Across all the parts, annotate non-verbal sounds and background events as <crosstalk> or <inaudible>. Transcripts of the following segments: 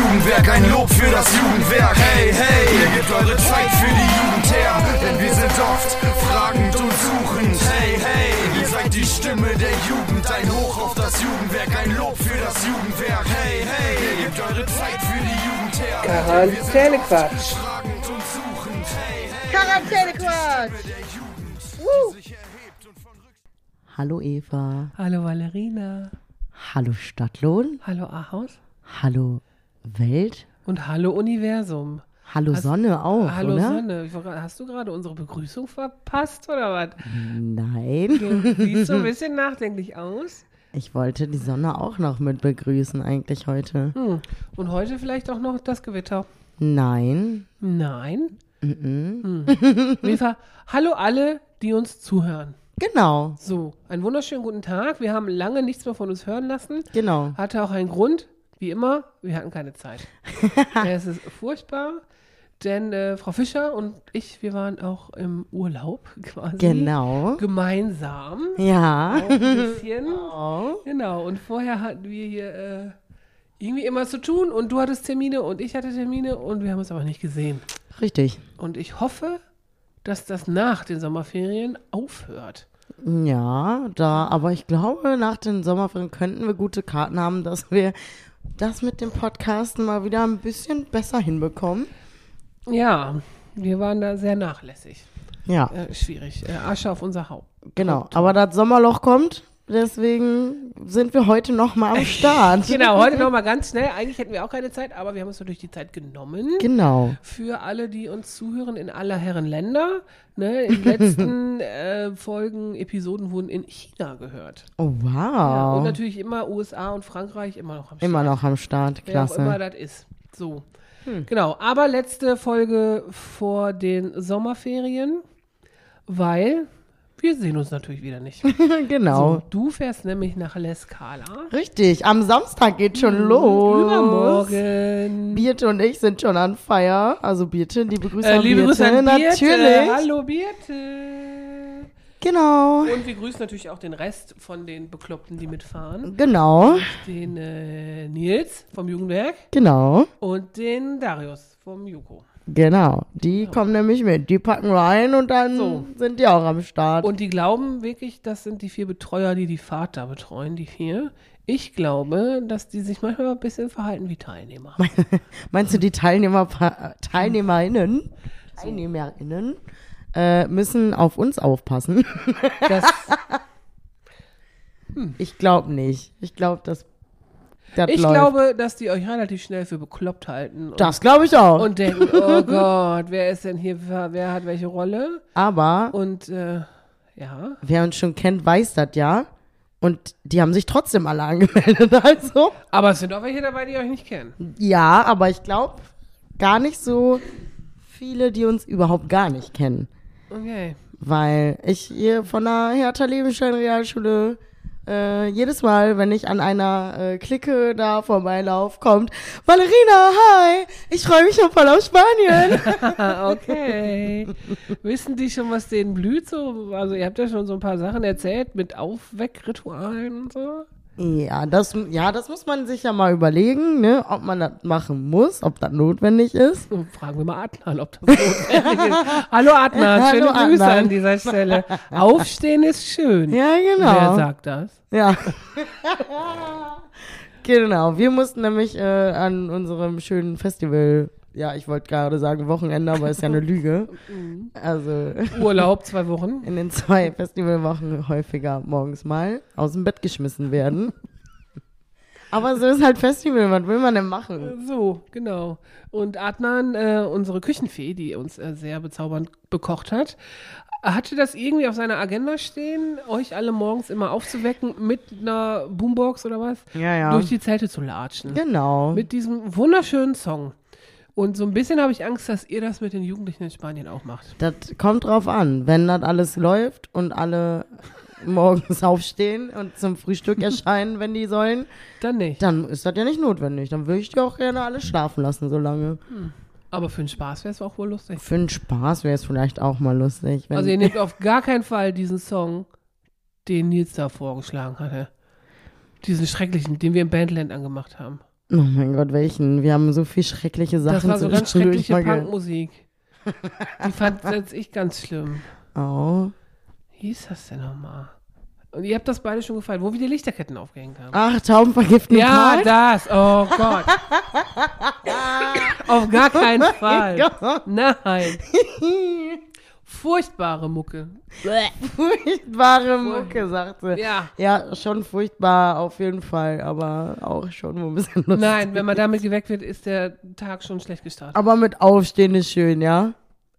Jugendwerk, ein Lob für das Jugendwerk. Hey, hey, ihr gebt eure Zeit für die Jugend her, denn wir sind oft fragend und suchend. Hey, hey, ihr seid die Stimme der Jugend, ein Hoch auf das Jugendwerk, ein Lob für das Jugendwerk. Hey, hey, ihr gebt eure Zeit für die Jugend her. Quarantänequatsch. Fragend und suchend. Hey, hey, Quarantänequatsch. der Jugend Woo. sich erhebt und von Rücksicht Hallo Eva. Hallo Valerina. Hallo Stadtlohn. Hallo Ahaus. Hallo Welt. Und hallo Universum. Hallo Hast- Sonne auch, hallo oder? Sonne. Hast du gerade unsere Begrüßung verpasst oder was? Nein. Du siehst so ein <laughs> bisschen nachdenklich aus. Ich wollte die Sonne auch noch mit begrüßen eigentlich heute. Hm. Und heute vielleicht auch noch das Gewitter. Nein. Nein. Mhm. Hm. <laughs> Eva, hallo alle, die uns zuhören. Genau. So, einen wunderschönen guten Tag. Wir haben lange nichts mehr von uns hören lassen. Genau. Hatte auch einen Grund, wie immer, wir hatten keine Zeit. <laughs> es ist furchtbar, denn äh, Frau Fischer und ich, wir waren auch im Urlaub <laughs> quasi. Genau. Gemeinsam. Ja. Auch ein bisschen. <laughs> Oh. Genau, und vorher hatten wir hier äh, irgendwie immer zu tun und du hattest Termine und ich hatte Termine und wir haben uns aber nicht gesehen. Richtig. Und ich hoffe, dass das nach den Sommerferien aufhört. Ja, da, aber ich glaube, nach den Sommerferien könnten wir gute Karten haben, dass wir das mit dem Podcasten mal wieder ein bisschen besser hinbekommen. Ja, wir waren da sehr nachlässig. Ja, Äh, schwierig. Äh, Asche auf unser Haupt. genau. Aber das Sommerloch kommt, deswegen sind wir heute noch mal am Start. <laughs> Genau, heute nochmal ganz schnell. Eigentlich hätten wir auch keine Zeit, aber wir haben uns natürlich die Zeit genommen. Genau. Für alle, die uns zuhören in aller Herren Länder. Ne, in den letzten <laughs> äh, Folgen, Episoden wurden in China gehört. Oh, Ja, und wow. natürlich immer USA und Frankreich immer noch am Start. Immer noch am Start. Wer auch immer Klasse. das ist. So. Genau, aber letzte Folge vor den Sommerferien, weil wir sehen uns natürlich wieder nicht. <laughs> genau. So, du fährst nämlich nach Lescala. Richtig. Am Samstag geht schon los. Übermorgen. Birte und ich sind schon an Feier. Also Birte, liebe Grüße Äh, an liebe Birte. Grüße an Birte. Natürlich. Hallo Birte. Genau. Und wir grüßen natürlich auch den Rest von den Bekloppten, die mitfahren. Genau. Den äh, Nils vom Jugendwerk Genau. und den Darius vom Juko. Genau. Die kommen nämlich mit. Die packen rein und dann So. sind die auch am Start. Und die glauben wirklich, das sind die vier Betreuer, die die Fahrt da betreuen, die vier. Ich glaube, dass die sich manchmal ein bisschen verhalten wie Teilnehmer. <laughs> Meinst du, die Teilnehmer, TeilnehmerInnen, TeilnehmerInnen äh, müssen auf uns aufpassen? Das, <laughs> Ich glaube nicht. Ich glaube, das, das ich läuft. glaube, dass die euch relativ schnell für bekloppt halten. Das glaube ich auch. und denken, oh <laughs> Gott, wer ist denn hier, wer hat welche Rolle? Aber Und äh, ja, wer uns schon kennt, weiß das ja. Und die haben sich trotzdem alle <laughs> angemeldet. Also, aber es sind auch welche dabei, die euch nicht kennen. ja, aber ich glaube gar nicht so viele, die uns überhaupt gar nicht kennen. Okay. Weil ich hier von der Hertha Lebenstein Realschule äh, jedes Mal, wenn ich an einer äh, Clique da vorbeilaufe, kommt Valerina, hi, ich freue mich schon voll auf Spanien. <laughs> Okay. Wissen die schon, was denen blüht? So? Also ihr habt ja schon so ein paar Sachen erzählt mit Aufweckritualen und so. Ja, das, ja, das muss man sich ja mal überlegen, ne, ob man das machen muss, ob das notwendig ist. So, Fragen wir mal Adnan, ob das notwendig ist. <laughs> Hallo Adnan, Hallo, schöne Grüße Adnan. an dieser Stelle. Aufstehen ist schön. Ja, Wer genau. sagt das? Ja. <laughs> genau, wir mussten nämlich äh, an unserem schönen Festival, ja, ich wollte gerade sagen Wochenende, aber ist ja eine <laughs> Lüge. Also <laughs> Urlaub, zwei Wochen. in den zwei Festivalwochen häufiger morgens mal aus dem Bett geschmissen werden. Aber so ist halt Festival, was will man denn machen? So, genau. Und Adnan, äh, unsere Küchenfee, die uns äh, sehr bezaubernd bekocht hat, hatte das irgendwie auf seiner Agenda stehen, euch alle morgens immer aufzuwecken mit einer Boombox oder was? Ja, ja. Durch die Zelte zu latschen. Genau. Mit diesem wunderschönen Song. Und so ein bisschen habe ich Angst, dass ihr das mit den Jugendlichen in Spanien auch macht. Das kommt drauf an. Wenn das alles läuft und alle morgens <laughs> aufstehen und zum Frühstück erscheinen, wenn die sollen, Dann nicht. dann ist das ja nicht notwendig. Dann würde ich die auch gerne alle schlafen lassen, so lange. Aber für den Spaß wäre es auch wohl lustig. Für den Spaß wäre es vielleicht auch mal lustig. Wenn Also ihr nehmt auf gar keinen Fall diesen Song, den Nils da vorgeschlagen hatte. Diesen schrecklichen, den wir im Bandland angemacht haben. Oh mein Gott, welchen? Wir haben so viel schreckliche Sachen Das war so ganz schreckliche Punkmusik. Die fand <laughs> selbst ich ganz schlimm. Oh. Wie hieß das denn nochmal? Und ihr habt das beide schon gefallen, wo wir die Lichterketten aufgehängt haben. Ach, Tauben vergiften den ja, Park? das. Oh <laughs> Gott. Auf gar keinen Fall. Gott. Nein. <laughs> Furchtbare Mucke. Furchtbare Mucke, sagte. Ja. Ja, schon furchtbar auf jeden Fall, aber auch schon ein bisschen lustig. Nein, wenn man damit geweckt wird, ist der Tag schon schlecht gestartet. Aber mit Aufstehen ist schön, ja?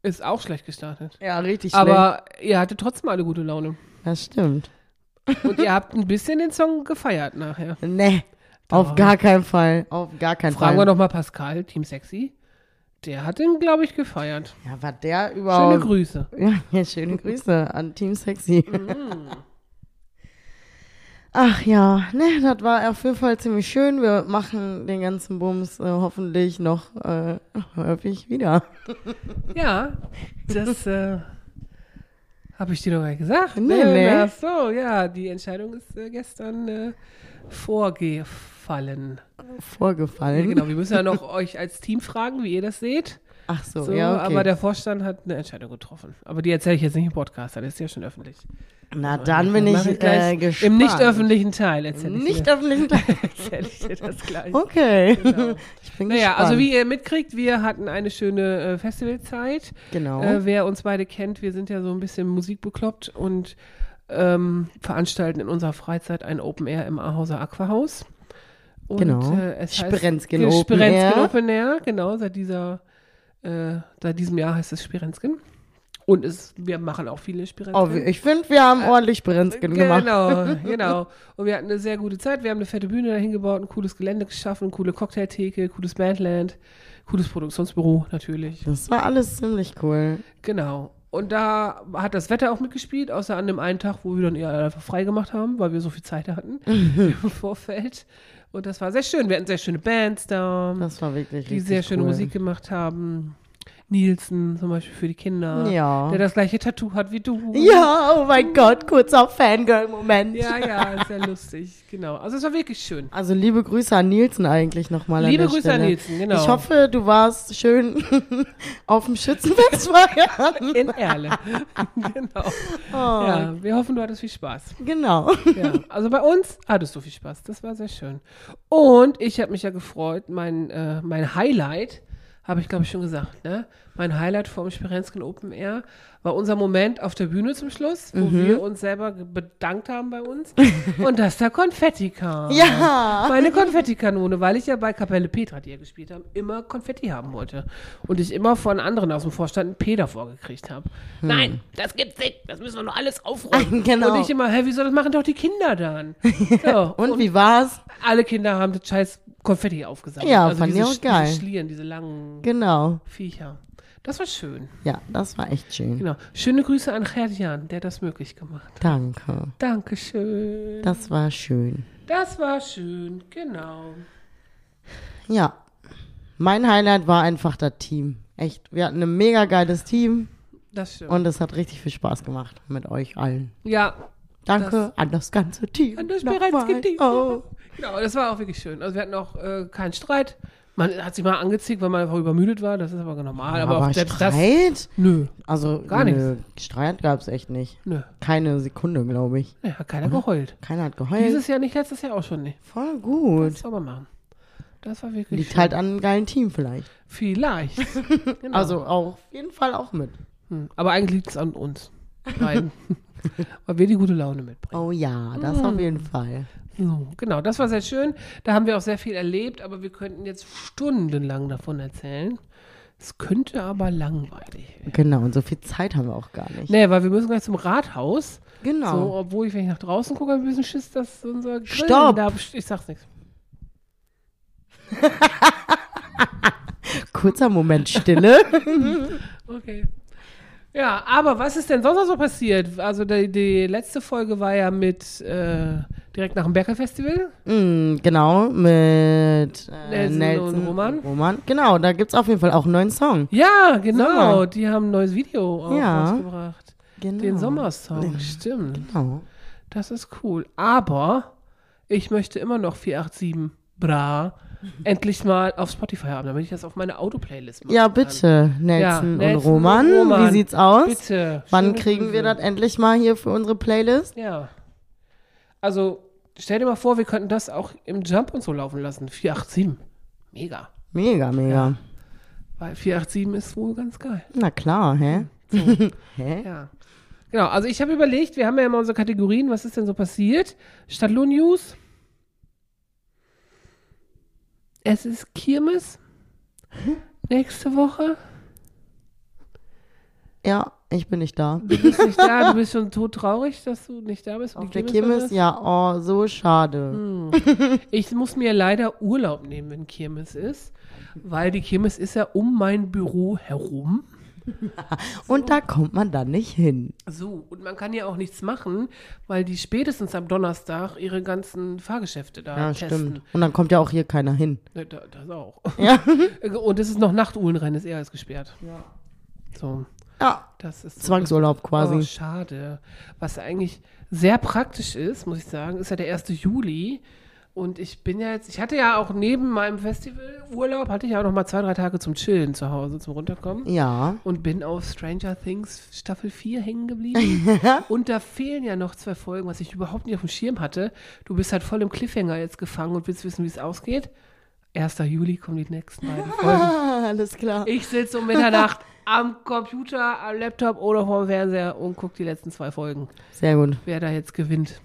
Ist auch schlecht gestartet. Ja, richtig schlecht. Aber ihr hattet trotzdem alle gute Laune. Das stimmt. Und ihr habt ein bisschen den Song gefeiert nachher. Nee, auf Doch. gar keinen Fall. Auf gar keinen Fragen wir Fall. doch mal Pascal, Team Sexy. Der hat den, glaube ich, gefeiert. Ja, war der Schöne überhaupt. Grüße. <laughs> Ja, ja, schöne Grüße an Team Sexy. Mhm. <laughs> Ach ja, ne, das war auf jeden Fall ziemlich schön. Wir machen den ganzen Bums äh, hoffentlich noch äh, häufig wieder. <laughs> Ja, das äh, habe ich dir doch gesagt. Nee, ne? nee. Ach so, ja, die Entscheidung ist äh, gestern äh, vorgefallen. Ja, Vorgefallen. genau, wir müssen ja noch euch als Team fragen, wie ihr das seht. Ach so, So, ja, okay. Aber der Vorstand hat eine Entscheidung getroffen. Aber die erzähle ich jetzt nicht im Podcast, das ist ja schon öffentlich. Na, dann bin ich gleich äh, gespannt. Im nicht öffentlichen Teil erzähle ich, Nicht dir- öffentlichen Teil. <laughs> erzähl ich dir das gleich. Okay. Genau. <laughs> Ich bin Naja, gespannt. also wie ihr mitkriegt, wir hatten eine schöne äh, Festivalzeit. Genau. Äh, wer uns beide kennt, wir sind ja so ein bisschen musikbekloppt und ähm, veranstalten in unserer Freizeit ein Open Air im Ahauser Aquahaus. Und, Genau. Äh, es Spirenzken heißt, Open Spirenzken Air. Open Air, genau, seit dieser, äh, seit diesem Jahr heißt es Spirenzken. Und es, wir machen auch viele Spirenzken. oh, ich finde, wir haben ordentlich Brenzken gemacht. Genau, genau. <laughs> Und wir hatten eine sehr gute Zeit. Wir haben eine fette Bühne dahin gebaut, ein cooles Gelände geschaffen, coole Cocktailtheke, cooles Bandland, cooles Produktionsbüro natürlich. Das war alles ziemlich cool. Genau. Und da hat das Wetter auch mitgespielt, außer an dem einen Tag, wo wir dann eher einfach frei gemacht haben, weil wir so viel Zeit hatten <laughs> im Vorfeld. Und das war sehr schön. Wir hatten sehr schöne Bands da, Das war wirklich die sehr schöne cool. Musik gemacht haben. Nielsen zum Beispiel für die Kinder, Ja. der das gleiche Tattoo hat wie du. Ja, oh mein Gott, kurzer Fangirl-Moment. Ja, ja, sehr lustig, genau. Also es war wirklich schön. Also liebe Grüße an Nielsen eigentlich nochmal Liebe Grüße Stelle. an Nielsen, genau. Ich hoffe, du warst schön <laughs> auf dem Schützenfest feiern. <laughs> In Erle. <laughs> genau. Oh, Ja, wir hoffen, du hattest viel Spaß. Genau. Ja, also bei uns hattest du viel Spaß. Das war sehr schön. Und ich habe mich ja gefreut, mein, äh, mein Highlight, habe ich glaube ich schon gesagt, ne? Mein Highlight vom Spirenzken Open Air war unser Moment auf der Bühne zum Schluss, wo Mhm. wir uns selber bedankt haben bei uns <laughs> und dass da Konfetti kam. Ja. Meine Konfettikanone, weil ich ja bei Kapelle Petra, die ja gespielt haben, immer Konfetti haben wollte. Und ich immer von anderen aus dem Vorstand einen P davor gekriegt habe. Nein, das gibt's nicht. Das müssen wir noch alles aufräumen. Hm. <laughs> Genau. Und ich immer, hä, wieso, das machen doch die Kinder dann. <laughs> So, Und wie war's? alle Kinder haben das scheiß Konfetti aufgesammelt. Ja, also fand ich auch geil. Diese Schlieren, diese langen Genau. Viecher. Das war schön. Ja, das war echt schön. Genau. Schöne Grüße an Gerd-Jan, der das möglich gemacht hat. Danke. Dankeschön. Das war schön. Das war schön, genau. Ja. Mein Highlight war einfach das Team. Echt. Wir hatten ein mega geiles Team Das stimmt. und es hat richtig viel Spaß gemacht mit euch allen. ja, Danke an das ganze Team. an das bereits gedient. Oh. Genau, das war auch wirklich schön. Also wir hatten auch äh, keinen Streit. Man hat sich mal angezickt, weil man einfach übermüdet war. Das ist aber normal. aber, auch selbst das. Streit? Nö, Also, Gar nö, Streit gab's echt nicht. nö. Keine Sekunde, glaube ich. Ja, hat keiner geheult. Keiner hat geheult. Dieses Jahr nicht, letztes Jahr auch schon nicht. Voll gut. Das soll man machen. Das war wirklich Liegt schön. halt an einem geilen Team vielleicht. Vielleicht. <laughs> genau. Also auf jeden Fall auch mit. Hm. Aber eigentlich liegt es an uns beiden. <laughs> <laughs> weil wir die gute Laune mitbringen. Oh ja, das Mm. auf jeden Fall. So, genau, das war sehr schön. Da haben wir auch sehr viel erlebt, aber wir könnten jetzt stundenlang davon erzählen. Es könnte aber langweilig werden. Genau, und so viel Zeit haben wir auch gar nicht. Nee, weil wir müssen gleich zum Rathaus. Genau. So, obwohl ich, wenn ich nach draußen gucke, ein bisschen Schiss, dass unser Grill Stopp! da Ich sag's nichts. <laughs> Kurzer Moment Stille. <laughs> Okay. Ja, aber was ist denn sonst noch so passiert? Also die, die letzte Folge war ja mit äh, direkt nach dem Berker-Festival. mm, genau, mit äh, Nelson Nelson, und Roman. Roman. Genau, da gibt's auf jeden Fall auch einen neuen Song. Ja, genau. Sommer. Die haben ein neues Video auch Ja. rausgebracht. Genau. Den Sommersong, stimmt. Genau. Das ist cool. Aber ich möchte immer noch 487 Bra endlich mal auf Spotify haben, damit ich das auf meine Autoplaylist machen Ja, bitte, Nelson, Nelson und Roman. und Roman. Wie sieht's aus? Bitte. Wann kriegen wir das endlich mal hier für unsere Playlist? Ja. Also, stell dir mal vor, wir könnten das auch im Jump und so laufen lassen. 487. Mega. Mega, mega. Weil 487 ist wohl ganz geil. Na klar, hä? <laughs> hä? Ja. Genau, also ich habe überlegt, wir haben ja immer unsere Kategorien, was ist denn so passiert? Stadtlohn News. Es ist Kirmes. Nächste Woche. Ja, ich bin nicht da. Du bist nicht da, du bist schon todtraurig, dass du nicht da bist. Auf der Kirmes ist. ja, oh, so schade. Ich muss mir leider Urlaub nehmen, wenn Kirmes ist, weil die Kirmes ist ja um mein Büro herum. <laughs> Und da kommt man dann nicht hin. So, und man kann ja auch nichts machen, weil die spätestens am Donnerstag ihre ganzen Fahrgeschäfte da Ja, testen. stimmt. Und dann kommt ja auch hier keiner hin. Da, das auch. Ja. <laughs> Und es ist noch Nachtuhlenrennen, ist eher als gesperrt. Ja. So, Ja, das ist Zwangsurlaub quasi. Oh, schade. Was eigentlich sehr praktisch ist, muss ich sagen, ist ja der 1. Juli. Und ich bin ja jetzt, ich hatte ja auch neben meinem Festivalurlaub, hatte ich ja auch noch mal zwei, drei Tage zum Chillen zu Hause, zum Runterkommen. Ja. Und bin auf Stranger Things Staffel 4 hängen geblieben. <laughs> und da fehlen ja noch zwei Folgen, was ich überhaupt nicht auf dem Schirm hatte. Du bist halt voll im Cliffhanger jetzt gefangen und willst wissen, wie es ausgeht. 1. Juli kommen die nächsten beiden <laughs> Folgen. Alles klar. Ich sitze um Mitternacht am Computer, am Laptop oder vorm Fernseher und gucke die letzten zwei Folgen. Sehr gut. Wer da jetzt gewinnt.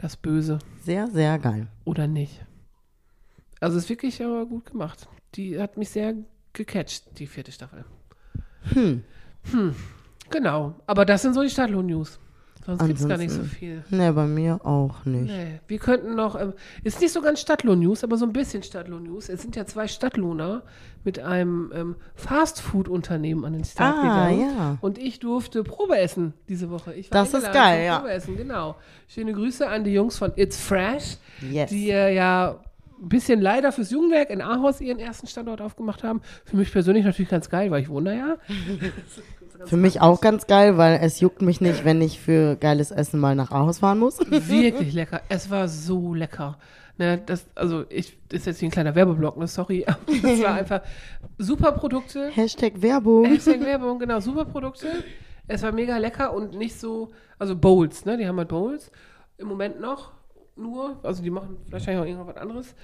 Das Böse Sehr, sehr geil. oder nicht. Also ist wirklich aber gut gemacht. Die hat mich sehr gecatcht, die vierte Staffel. Hm. Hm. Genau. Aber das sind so die Stadtlohn-News. Sonst gibt es gar nicht so viel. Ne, bei mir auch nicht. Nee, wir könnten noch, ähm, ist nicht so ganz Stadtlohn-News, aber so ein bisschen Stadtlohn-News. Es sind ja zwei Stadtlohner mit einem ähm, Fastfood-Unternehmen an den Start Ah, gegangen. ja. Und ich durfte Probe essen diese Woche. Das ist geil, ja. Probe essen, genau. Schöne Grüße an die Jungs von It's Fresh, Yes. die äh, ja ein bisschen leider fürs Jugendwerk in Ahaus ihren ersten Standort aufgemacht haben. Für mich persönlich natürlich ganz geil, weil ich wohne ja. <laughs> Für mich auch ganz geil, weil es juckt mich nicht, wenn ich für geiles Essen mal nach Ahaus fahren muss. Wirklich lecker. Es war so lecker. Ne, das, also ich, das ist jetzt hier ein kleiner Werbeblock, ne, sorry. <laughs> Das war einfach super Produkte. Hashtag Werbung. Hashtag Werbung, genau, super Produkte. Es war mega lecker und nicht so, also Bowls, ne, die haben halt Bowls. Im Moment noch nur, also die machen wahrscheinlich auch irgendwas anderes.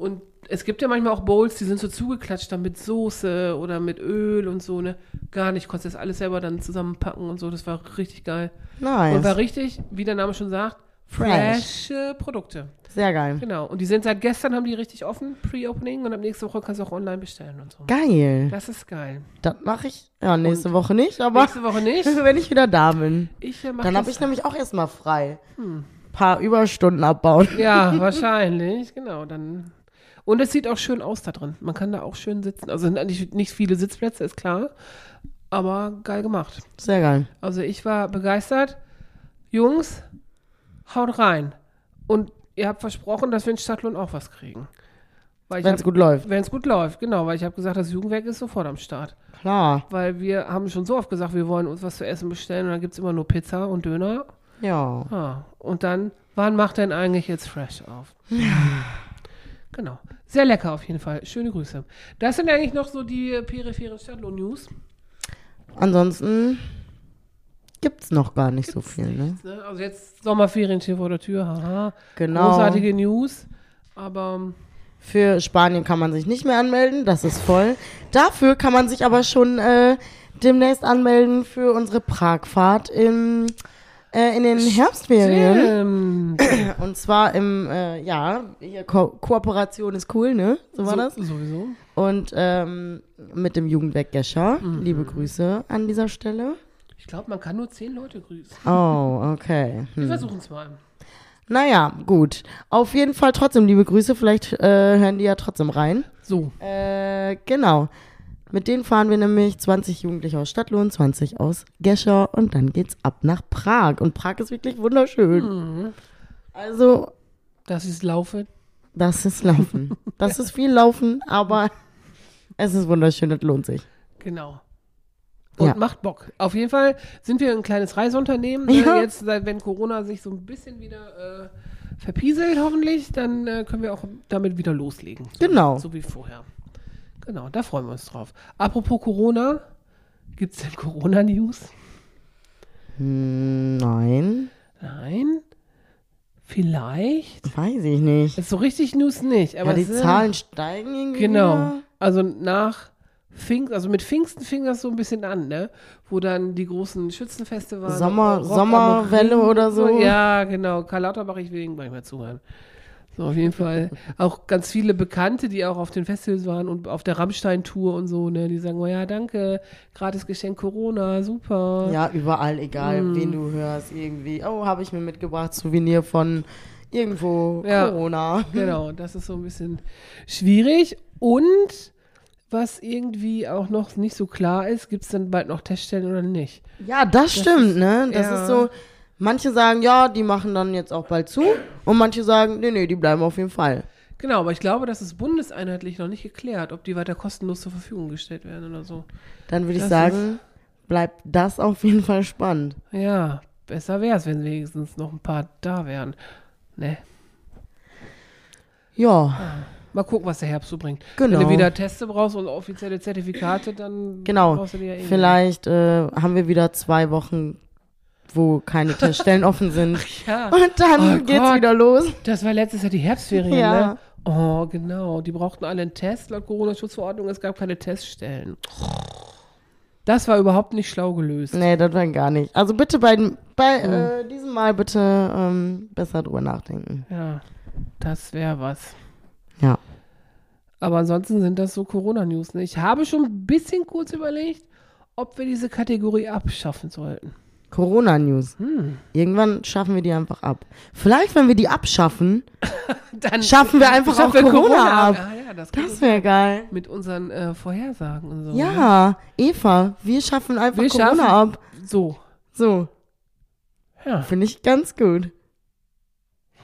Und es gibt ja manchmal auch Bowls, die sind so zugeklatscht dann mit Soße oder mit Öl und so, ne. Gar nicht, konntest das alles selber dann zusammenpacken und so. Das war richtig geil. Und war Nice. richtig, wie der Name schon sagt, Fresh. frische Produkte. Sehr geil. Genau. Und die sind seit gestern, haben die richtig offen, Pre-Opening. Und ab nächste Woche kannst du auch online bestellen und so. Geil. Das ist geil. Das mache ich. Ja, nächste Woche nicht, aber Nächste Woche nicht. <laughs> wenn ich wieder da bin. Ich äh, mach Dann habe ich nämlich auch erstmal frei. Paar Überstunden abbauen. Ja, <laughs> wahrscheinlich, genau. Dann. Und es sieht auch schön aus da drin. Man kann da auch schön sitzen. Also sind eigentlich nicht viele Sitzplätze, ist klar. Aber geil gemacht. Sehr geil. Also ich war begeistert. Jungs, haut rein. Und ihr habt versprochen, dass wir in Stadtlohn auch was kriegen. Wenn es gut läuft. Wenn es gut läuft, genau. Weil ich habe gesagt, das Jugendwerk ist sofort am Start. Klar. Weil wir haben schon so oft gesagt, wir wollen uns was zu essen bestellen und dann gibt es immer nur Pizza und Döner. Ja. Ah, und dann, wann macht denn eigentlich jetzt Fresh auf? <laughs> genau. Sehr lecker auf jeden Fall. Schöne Grüße. Das sind eigentlich noch so die peripheren Stadtlohn-News. Ansonsten gibt's noch gar nicht so viel, ne? Ne? Also jetzt Sommerferien stehen vor der Tür. Haha. Genau. Großartige News. Aber Für Spanien kann man sich nicht mehr anmelden, das ist voll. Dafür kann man sich aber schon äh, demnächst anmelden für unsere Pragfahrt im, äh, in den Herbstferien. Und zwar im, äh, ja, Ko Kooperation ist cool, ne? So war das. so, sowieso. Und ähm, mit dem Jugendwerk Gescher. Mhm. Liebe Grüße an dieser Stelle. Ich glaube, man kann nur zehn Leute grüßen. Oh, okay. Wir Hm. versuchen es mal. Naja, gut. Auf jeden Fall trotzdem liebe Grüße. Vielleicht äh, hören die ja trotzdem rein. So. Äh, genau. Mit denen fahren wir nämlich 20 Jugendliche aus Stadtlohn, 20 aus Gescher und dann geht's ab nach Prag. Und Prag ist wirklich wunderschön. Mhm. Also, Das ist Laufe. das ist Laufen. Das ist viel Laufen, aber es ist wunderschön, das lohnt sich. Genau. Und Ja. macht Bock. Auf jeden Fall sind wir ein kleines Reiseunternehmen. Ne? Ja. Jetzt, seit wenn Corona sich so ein bisschen wieder äh, verpieselt hoffentlich, dann äh, können wir auch damit wieder loslegen. So, Genau. So wie vorher. Genau, da freuen wir uns drauf. Apropos Corona, gibt es denn Corona-News? Hm, nein, Nein? Vielleicht? weiß ich nicht. Ist so richtig News nicht. Aber ja, die Zahlen steigen irgendwie. Genau. wieder. Also nach Pfingsten, also mit Pfingsten fing das so ein bisschen an, ne? Wo dann die großen Schützenfeste waren. Sommer- Rock Sommerwelle oder so. Ja, genau. Karl Lauterbach, ich will ihm gleich mal zuhören. So, auf jeden Fall auch ganz viele Bekannte, die auch auf den Festivals waren und auf der Rammstein-Tour und so, ne? Die sagen, oh ja, danke, gratis Geschenk Corona, super. Ja, überall, egal Hm. wen du hörst, irgendwie. Oh, habe ich mir mitgebracht, Souvenir von irgendwo Ja. Corona. <laughs> Genau, das ist so ein bisschen schwierig. Und was irgendwie auch noch nicht so klar ist, gibt es dann bald noch Teststellen oder nicht? Ja, das, stimmt, ist- ne? Das ja. ist so. Manche sagen, ja, die machen dann jetzt auch bald zu. Und manche sagen, nee, nee, die bleiben auf jeden Fall. Genau, aber ich glaube, das ist bundeseinheitlich noch nicht geklärt, ob die weiter kostenlos zur Verfügung gestellt werden oder so. Dann würde ich Das sagen, bleibt das auf jeden Fall spannend. Ja, besser wäre es, wenn wenigstens noch ein paar da wären. Ne? Ja, Mal gucken, was der Herbst so bringt. Genau. Wenn du wieder Teste brauchst und offizielle Zertifikate, dann genau. brauchst du die ja eh. Vielleicht äh, haben wir wieder zwei Wochen, wo keine Teststellen offen <laughs> sind. nicht. Ja, Und dann Oh geht's Gott. wieder los. das war letztes Jahr die Herbstferien, Ja. ne? Oh, genau. Die brauchten alle einen Test laut Corona-Schutzverordnung. Es gab keine Teststellen. Das war überhaupt nicht schlau gelöst. Nee, das war gar nicht. Also bitte bei, bei Hm. äh, diesem Mal bitte ähm, besser drüber nachdenken. Ja, das wäre was. Ja. Aber ansonsten sind das so Corona-News. Ne? Ich habe schon ein bisschen kurz überlegt, ob wir diese Kategorie abschaffen sollten. Corona-News. Hm. Irgendwann schaffen wir die einfach ab. Vielleicht, wenn wir die abschaffen, <laughs> Dann schaffen wir einfach auch schaffen wir Corona, ab. Ah, ja, das, Das wäre geil. mit unseren äh, Vorhersagen und so. Ne? Ja, Eva, wir schaffen einfach Wir Corona schaffen- ab. So. So, Ja. finde ich ganz gut.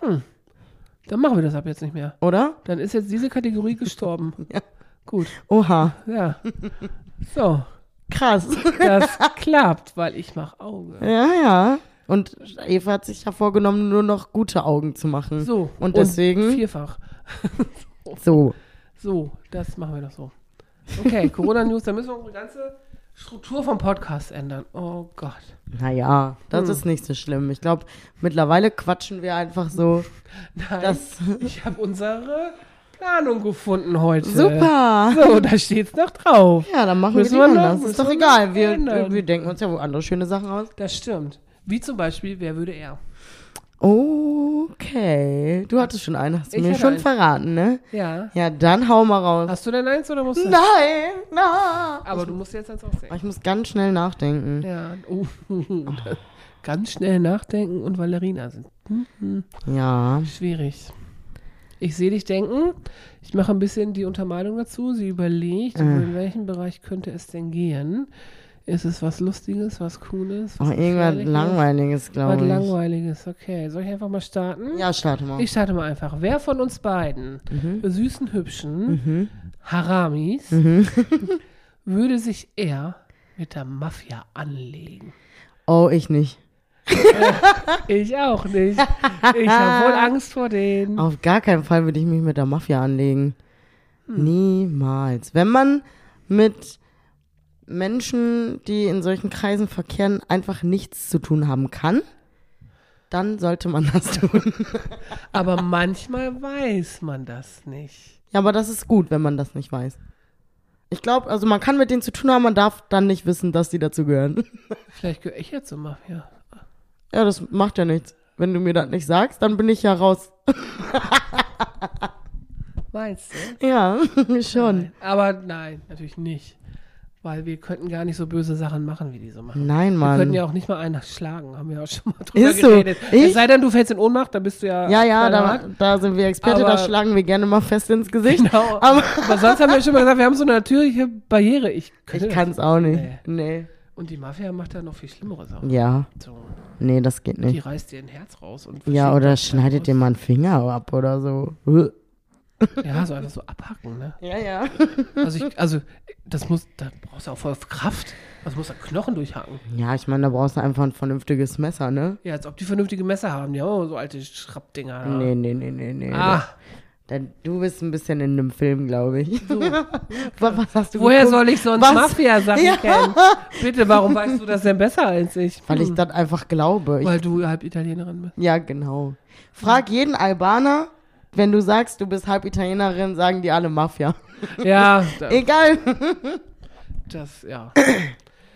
Dann machen wir das ab jetzt nicht mehr. Oder? Dann ist jetzt diese Kategorie <laughs> gestorben. Ja. Gut. Oha, Ja. <laughs> So. Krass. Das <laughs> klappt, weil ich mache Auge. ja, ja. Und Eva hat sich ja vorgenommen, nur noch gute Augen zu machen. So. Und deswegen- vierfach. <laughs> So. So, das machen wir doch so. Okay, <laughs> Corona-News, da müssen wir unsere ganze Struktur vom Podcast ändern. Oh Gott. Naja, das Hm. ist nicht so schlimm. Ich glaube, mittlerweile quatschen wir einfach so. Nein, ich habe unsere Planung gefunden heute. super. So, da steht's noch drauf. Ja, dann machen Müssen wir die wir anders. Ist doch egal. Wir, wir denken uns ja wohl andere schöne Sachen aus. Das stimmt. Wie zum Beispiel, wer würde er? Okay. Du hattest schon einen, hast du Ich mir schon einen. verraten, ne? Ja. Ja, dann hau mal raus. Hast du denn eins oder musst du? Nein, nein. Aber du musst jetzt eins ausdenken. ich muss ganz schnell nachdenken. Ja. Oh. <laughs> Ganz schnell nachdenken und Valerina sind Ja. schwierig. Ich sehe dich denken. Ich mache ein bisschen die Untermalung dazu. Sie überlegt, Äh. in welchem Bereich könnte es denn gehen? Ist es was Lustiges, was Cooles? Was irgendwas Gefährliches? Langweiliges, Was glaube ich. Langweiliges, okay. Soll ich einfach mal starten? Ja, starte mal. Ich starte mal einfach. Wer von uns beiden, süßen, hübschen Mhm. Haramis, <laughs> würde sich eher mit der Mafia anlegen? Oh, ich nicht. <laughs> Ich auch nicht. Ich habe wohl <laughs> Angst vor denen. Auf gar keinen Fall würde ich mich mit der Mafia anlegen. Hm. Niemals. Wenn man mit Menschen, die in solchen Kreisen verkehren, einfach nichts zu tun haben kann, dann sollte man das tun. <laughs> Aber manchmal weiß man das nicht. ja, aber das ist gut, wenn man das nicht weiß. Ich glaube, also man kann mit denen zu tun haben, man darf dann nicht wissen, dass die dazu gehören. Vielleicht gehöre ich ja zur Mafia. Ja, das macht ja nichts. Wenn du mir das nicht sagst, dann bin ich ja raus. Meinst du? Ja, <laughs> schon. Nein. Aber nein, natürlich nicht. Weil wir könnten gar nicht so böse Sachen machen, wie die so machen. Nein, Wir Mann. könnten ja auch nicht mal einen schlagen, haben wir auch schon mal drüber Ist so. geredet. Ich- Es sei denn, du fällst in Ohnmacht, dann bist du ja. Ja, ja, da, da sind wir Experte, Aber- da schlagen wir gerne mal fest ins Gesicht. Genau. Aber Aber sonst haben wir schon mal gesagt, wir haben so eine natürliche Barriere. Ich, ich kann es auch nicht. Nee. Nee. Und die Mafia macht ja noch viel schlimmere Sachen. Ja, So, nee, das geht die nicht. reißt dir ein Herz raus. Und Ja, oder schneidet dir mal einen Finger ab oder so. Huh. Ja, so einfach so abhacken, ne? Ja, ja. Also, ich, also das muss, da brauchst du auch voll Kraft. Das muss da Knochen durchhacken. Ja, ich meine, da brauchst du einfach ein vernünftiges Messer, ne? Ja, als ob die vernünftige Messer haben. Die haben so alte Schrappdinger. da. Nee, nee, nee, nee, nee. Ah, Denn du bist ein bisschen in einem Film, glaube ich. <laughs> was, was hast du woher geguckt? soll ich sonst? Mafia-Sachen Ja. kennen? <laughs> Bitte, warum weißt du das denn besser als ich? Weil ich Hm. das einfach glaube. Ich, Weil du halb Italienerin bist. ja, genau. Frag jeden Albaner, wenn du sagst, du bist halb Italienerin, sagen die alle Mafia. <laughs> Ja, Egal. das, ja.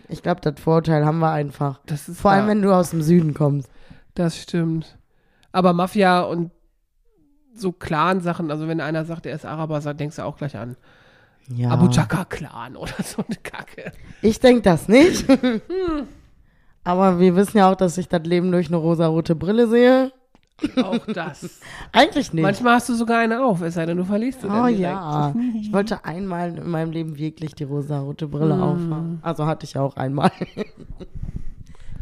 Ich glaube, das Vorurteil haben wir einfach. Das ist Vor allem, wahr. wenn du aus dem Süden kommst. Das stimmt. Aber Mafia und so Clan-Sachen, also wenn einer sagt, er ist Araber, sagt, denkst du auch gleich an Ja. Abu Chaka-Clan oder so eine Kacke. Ich denke das nicht. <laughs> Aber wir wissen ja auch, dass ich das Leben durch eine rosarote Brille sehe. Auch das. <laughs> Eigentlich nicht. Manchmal hast du sogar eine auf, es sei denn, du verliest sie Oh ja. Ich wollte einmal in meinem Leben wirklich die rosarote Brille Mm. aufhaben. Also hatte ich auch einmal. <laughs>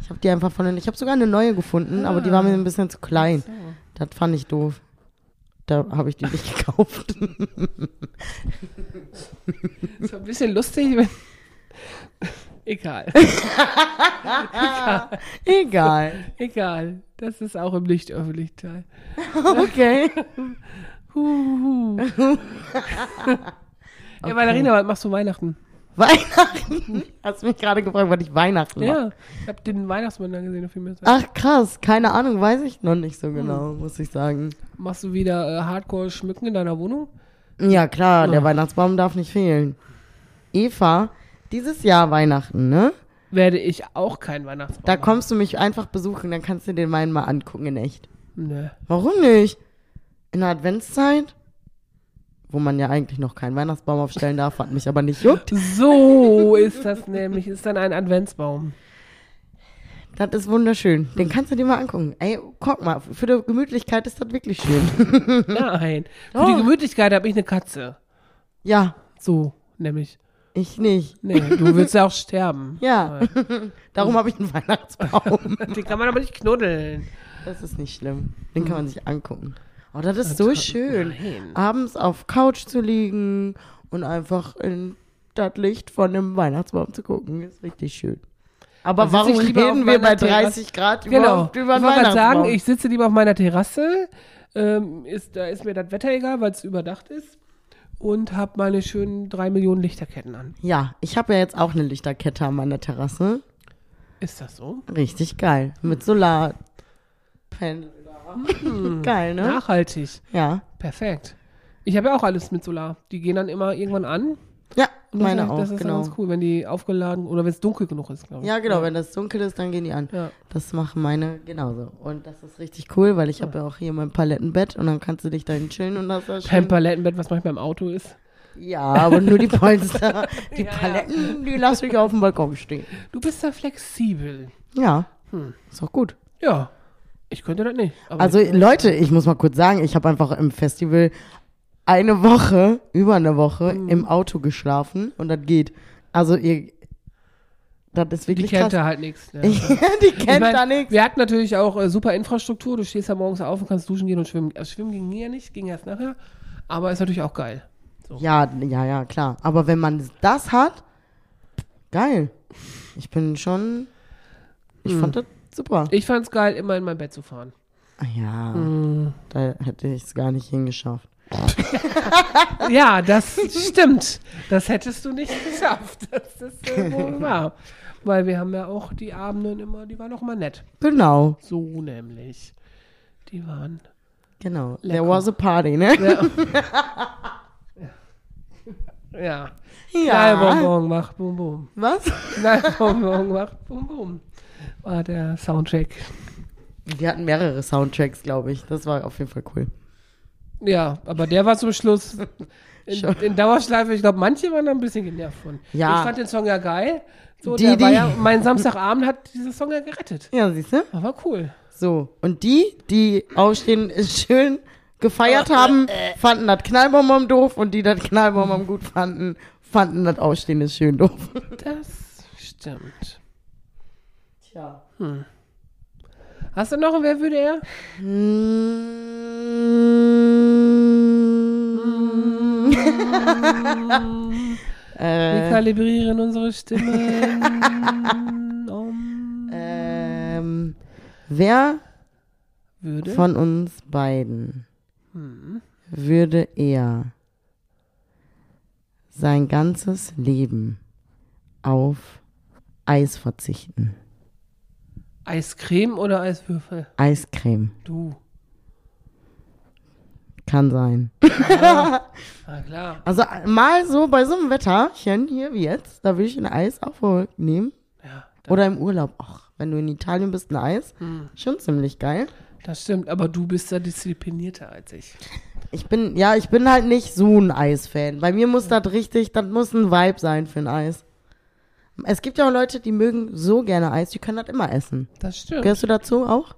Ich habe die einfach von den, ich habe sogar eine neue gefunden, aber die war mir ein bisschen zu klein. So. Das fand ich doof. Da habe ich die nicht <laughs> gekauft. Ist ein bisschen lustig, wenn. Egal. <laughs> Egal. Egal. Das ist auch im nicht öffentlichen Teil. Okay. Huhu. <laughs> Ja, Valerina, was machst du Weihnachten? Weihnachten. Hast du mich gerade gefragt, was ich Weihnachten mache? Ja, ich habe den Weihnachtsmann dann gesehen auf dem. Ach krass, keine Ahnung, weiß ich noch nicht Hm. so genau, muss ich sagen. Machst du wieder äh, Hardcore schmücken in deiner Wohnung? Ja klar, der Oh. Weihnachtsbaum darf nicht fehlen. Eva, dieses Jahr Weihnachten, ne? Werde ich auch kein Weihnachtsbaum Da kommst du mich einfach besuchen, dann kannst du den meinen mal angucken in echt. Nö. Warum nicht? In der Adventszeit? Wo man ja eigentlich noch keinen Weihnachtsbaum aufstellen darf, was mich aber nicht juckt. So ist das nämlich. Ist dann ein Adventsbaum. Das ist wunderschön. Den kannst du dir mal angucken. Ey, guck mal, für die Gemütlichkeit ist das wirklich schön. <laughs> Nein. Für Doch. die Gemütlichkeit habe ich eine Katze. ja, So, nämlich. ich nicht. Nee, du willst ja auch sterben. <laughs> Ja, <laughs> darum habe ich einen Weihnachtsbaum. Den kann man aber nicht knuddeln. Das ist nicht schlimm. Den kann man sich angucken. Oh, das ist so schön. Nein. Abends auf Couch zu liegen und einfach in das Licht von einem Weihnachtsbaum zu gucken, ist richtig schön. Aber sitze warum ich lieber reden wir bei meiner Terrasse. 30 Grad Genau. überhaupt Ich über gerade Weihnachtsbaum? sagen, ich sitze lieber auf meiner Terrasse. Ähm, ist, da ist mir das Wetter egal, weil es überdacht ist. Und habe meine schönen drei Millionen Lichterketten an. ja, ich habe ja jetzt auch eine Lichterkette an meiner Terrasse. Ist das so? Richtig geil. Mit Solarpanel. Geil, ne? Nachhaltig. Ja. Perfekt. Ich habe ja auch alles mit Solar. Die gehen dann immer irgendwann an. Ja, Das meine ist, auch, Das ist genau. ganz cool, wenn die aufgeladen oder wenn es dunkel genug ist, glaube ich. Ja, genau, wenn das dunkel ist, dann gehen die an. Ja. Das machen meine genauso. Und das ist richtig cool, weil ich habe ja auch hier mein Palettenbett und dann kannst du dich dahin chillen und das ist Kein schön. Palettenbett, was manchmal im Auto ist. Ja, aber nur die Polster. <laughs> Die Ja, ja. Paletten, die lasse ich auf dem Balkon stehen. Du bist da flexibel. Ja, Hm. ist auch gut. Ja. Ich könnte das nicht. Also Leute, ich muss mal kurz sagen, ich habe einfach im Festival eine Woche, über eine Woche Mhm. im Auto geschlafen und das geht. Also ihr, das ist die wirklich kennt krass. da halt nichts. <laughs> Ja. die kennt Ich mein, da nichts. Wir hatten natürlich auch äh, super Infrastruktur. Du stehst ja morgens auf und kannst duschen gehen und schwimmen. Also schwimmen ging ja nicht, ging erst nachher. Aber ist natürlich auch geil. Ja, ja, ja, klar. Aber wenn man das hat, geil. Ich bin schon, ich Mhm. fand das super. Ich fand's geil, immer in mein Bett zu fahren. Ah Ja, Mhm. da hätte ich es gar nicht hingeschafft. <laughs> Ja, das stimmt. Das hättest du nicht geschafft. Das ist äh, <laughs> wohl wahr. Weil wir haben ja auch die Abende immer, die waren auch immer nett. Genau, So nämlich. Die waren. genau. Lecker. There was a party, ne? Ja. <laughs> ja. Knallbonbon macht Bum Bum. Was? Knallbonbon macht Bum Bum. War der Soundtrack. Wir hatten mehrere Soundtracks, glaube ich. Das war auf jeden Fall cool. Ja, aber der war zum Schluss <laughs> in, in Dauerschleife. Ich glaube, manche waren da ein bisschen genervt von. Ja. Ich fand den Song ja geil. So, Die, der war die- ja, mein Samstagabend hat dieser Song ja gerettet. Ja, siehst du? Aber war cool. So. Und die, die aufstehen, ist <laughs> schön gefeiert haben, fanden das Knallbonbon doof und die das Knallbonbon gut fanden, fanden das Aufstehen ist schön doof. Das stimmt. Tja. Hast du noch ein Wer würde er? <laughs> Wir Äh, kalibrieren unsere Stimmen. <laughs> Ähm, wer Würde. von uns beiden Hm. würde eher sein ganzes Leben auf Eis verzichten? Eiscreme oder Eiswürfel? Eiscreme. Du. Kann sein. Na klar. Also mal so bei so einem Wetterchen hier wie jetzt, da würde ich ein Eis auch wohl nehmen. Ja, Oder im Urlaub. Ach, wenn du in Italien bist, ein Eis. Hm. Schon ziemlich geil. das stimmt. Aber du bist da disziplinierter als ich. Ich bin, ja, ich bin halt nicht so ein Eisfan. Bei mir muss das richtig, das muss ein Vibe sein für ein Eis. Es gibt ja auch Leute, die mögen so gerne Eis, die können das immer essen. Das stimmt. Gehörst du dazu auch?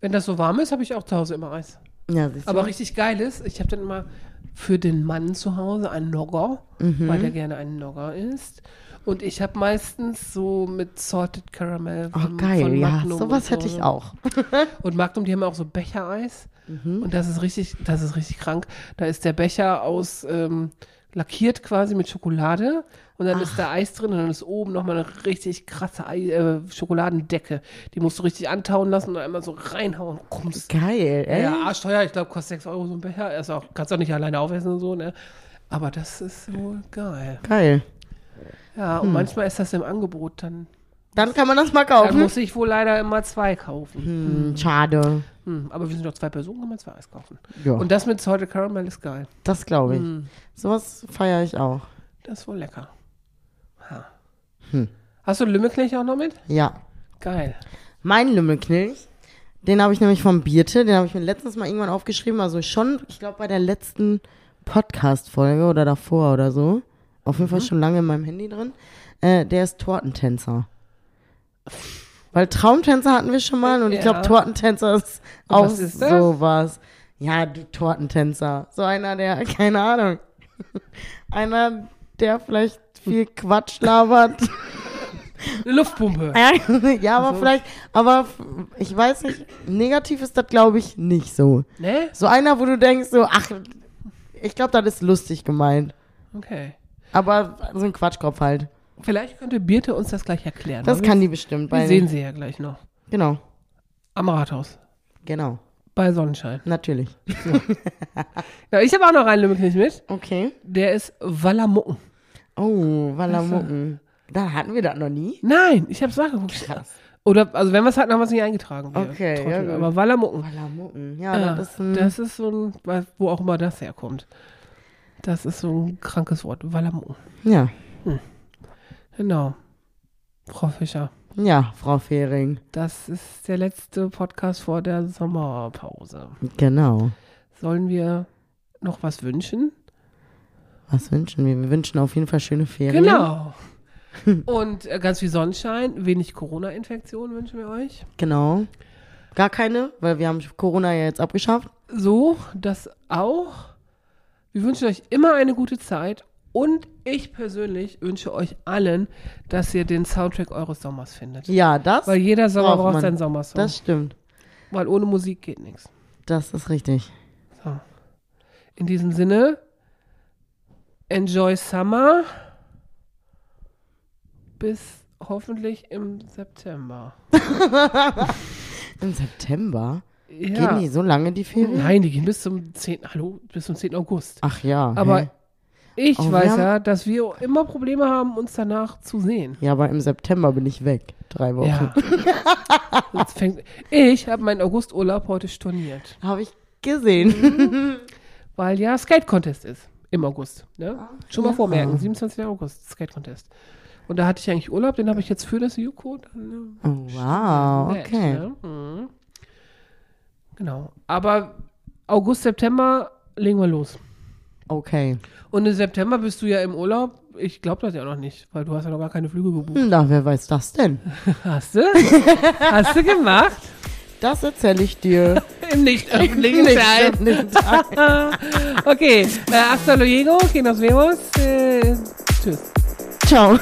Wenn das so warm ist, habe ich auch zu Hause immer Eis. Ja, siehst du. Aber richtig geil ist, ich habe dann immer für den Mann zu Hause einen Nogger, Mhm. weil der gerne einen Nogger isst. Und ich habe meistens so mit Salted Caramel Oh, von, geil. von Ja, sowas und hätte so. ich auch. <laughs> Und Magnum, die haben auch so Bechereis. Mhm. Und das ist richtig, das ist richtig krank. Da ist der Becher aus ähm, lackiert quasi mit Schokolade und dann ist da Eis drin und dann ist oben nochmal eine richtig krasse Ei, äh, Schokoladendecke. Die musst du richtig antauen lassen und einmal so reinhauen. Kommst. Geil, ey. Ja, arschteuer, ich glaube, kostet 6 Euro so ein Becher. Ist auch, kannst auch nicht alleine aufessen und so, ne? Aber das ist wohl geil. Geil. Ja, und manchmal ist das im Angebot, dann, Dann kann man das mal dann kaufen. muss ich wohl leider immer zwei kaufen. Hm, schade. Hm, aber wir sind doch zwei Personen, kann man zwei Eis kaufen. Ja, Und das mit Salted Caramel ist geil. das glaube ich. Hm, Sowas feiere ich auch. das ist wohl lecker. Ha. Hm. Hast du Lümmelknilch auch noch mit? Ja. Geil. Mein Lümmelknilch, den habe ich nämlich vom Birte, den habe ich mir letztens mal irgendwann aufgeschrieben, also schon, ich glaube bei der letzten Podcast-Folge oder davor oder so. Auf jeden Fall schon lange in meinem Handy drin. Äh, der ist Tortentänzer. Weil Traumtänzer hatten wir schon mal und ich glaube Ja. Tortentänzer ist Und auch was ist das? sowas. Ja, du Tortentänzer. So einer, der, <laughs> keine Ahnung. einer, der vielleicht viel Quatsch labert. Eine Luftpumpe. <laughs> ja, aber Also- vielleicht, aber ich weiß nicht, negativ ist das glaube ich nicht so. Ne? So einer, wo du denkst so, ach, ich glaube, das ist lustig gemeint. Okay. Aber so ein Quatschkopf halt. Vielleicht könnte Birte uns das gleich erklären. Das kann die bestimmt. Wir sehen sie ja gleich noch. Genau, Am Rathaus. genau, Bei Sonnenschein. natürlich. <laughs> <laughs> Ja, ich habe auch noch einen Lümmelknilch mit. Okay. Der ist Wallamucken. Oh, Wallamucken. Da hatten wir das noch nie. Nein, ich habe es nachgeguckt. Krass. Oder, also wenn wir es hatten, haben wir es nicht eingetragen. Okay, Trottel. ja. Aber Wallamucken. Wallamucken. Ja, Ja, das ist ein, das ist so ein, wo auch immer das herkommt. Das ist so ein krankes Wort. Wallamucken. ja, Genau. Frau Fischer. ja, Frau Fehring. Das ist der letzte Podcast vor der Sommerpause. Genau. Sollen wir noch was wünschen? Was wünschen wir? Wir wünschen auf jeden Fall schöne Ferien. Genau. <laughs> Und äh, ganz viel Sonnenschein, wenig Corona-Infektionen wünschen wir euch. Genau. Gar keine, weil wir haben Corona ja jetzt abgeschafft. So, das auch. Wir wünschen euch immer eine gute Zeit und ich persönlich wünsche euch allen, dass ihr den Soundtrack eures Sommers findet. Ja, das, Weil jeder Sommer braucht braucht seinen Sommersong. das stimmt. weil ohne Musik geht nichts. Das ist richtig. So. In diesem Sinne, enjoy Summer. Bis hoffentlich im September. <laughs> Im September? Ja. Gehen die so lange, die Ferien? Nein, die gehen bis zum 10. Hallo, bis zum 10. August. Ach ja. Aber hä? Ich Oh, weiß ja, dass wir immer Probleme haben, uns danach zu sehen. Ja, aber im September bin ich weg. Drei Wochen. Ja. <laughs> Jetzt fängt, ich habe meinen Augusturlaub heute storniert, Habe ich gesehen. <laughs> weil ja Skate Contest ist im August. Ne? Schon mal ja. vormerken, 27. August, Skate Contest. Und da hatte ich eigentlich Urlaub, den habe ich jetzt für das Yuko. Dann, ne? Oh, wow, Nett, okay. Ne? Mhm. Genau. Aber August, September legen wir los. Okay. Und im September bist du ja im Urlaub. Ich glaube das ja noch nicht, weil du hast ja noch gar keine Flüge gebucht. Na, wer weiß das denn? <laughs> Hast du? Hast du gemacht? Das erzähle ich dir. <laughs> Im nicht öffentlichen. <laughs> Okay, äh, hasta luego, que nos vemos. Äh, tschüss. Ciao.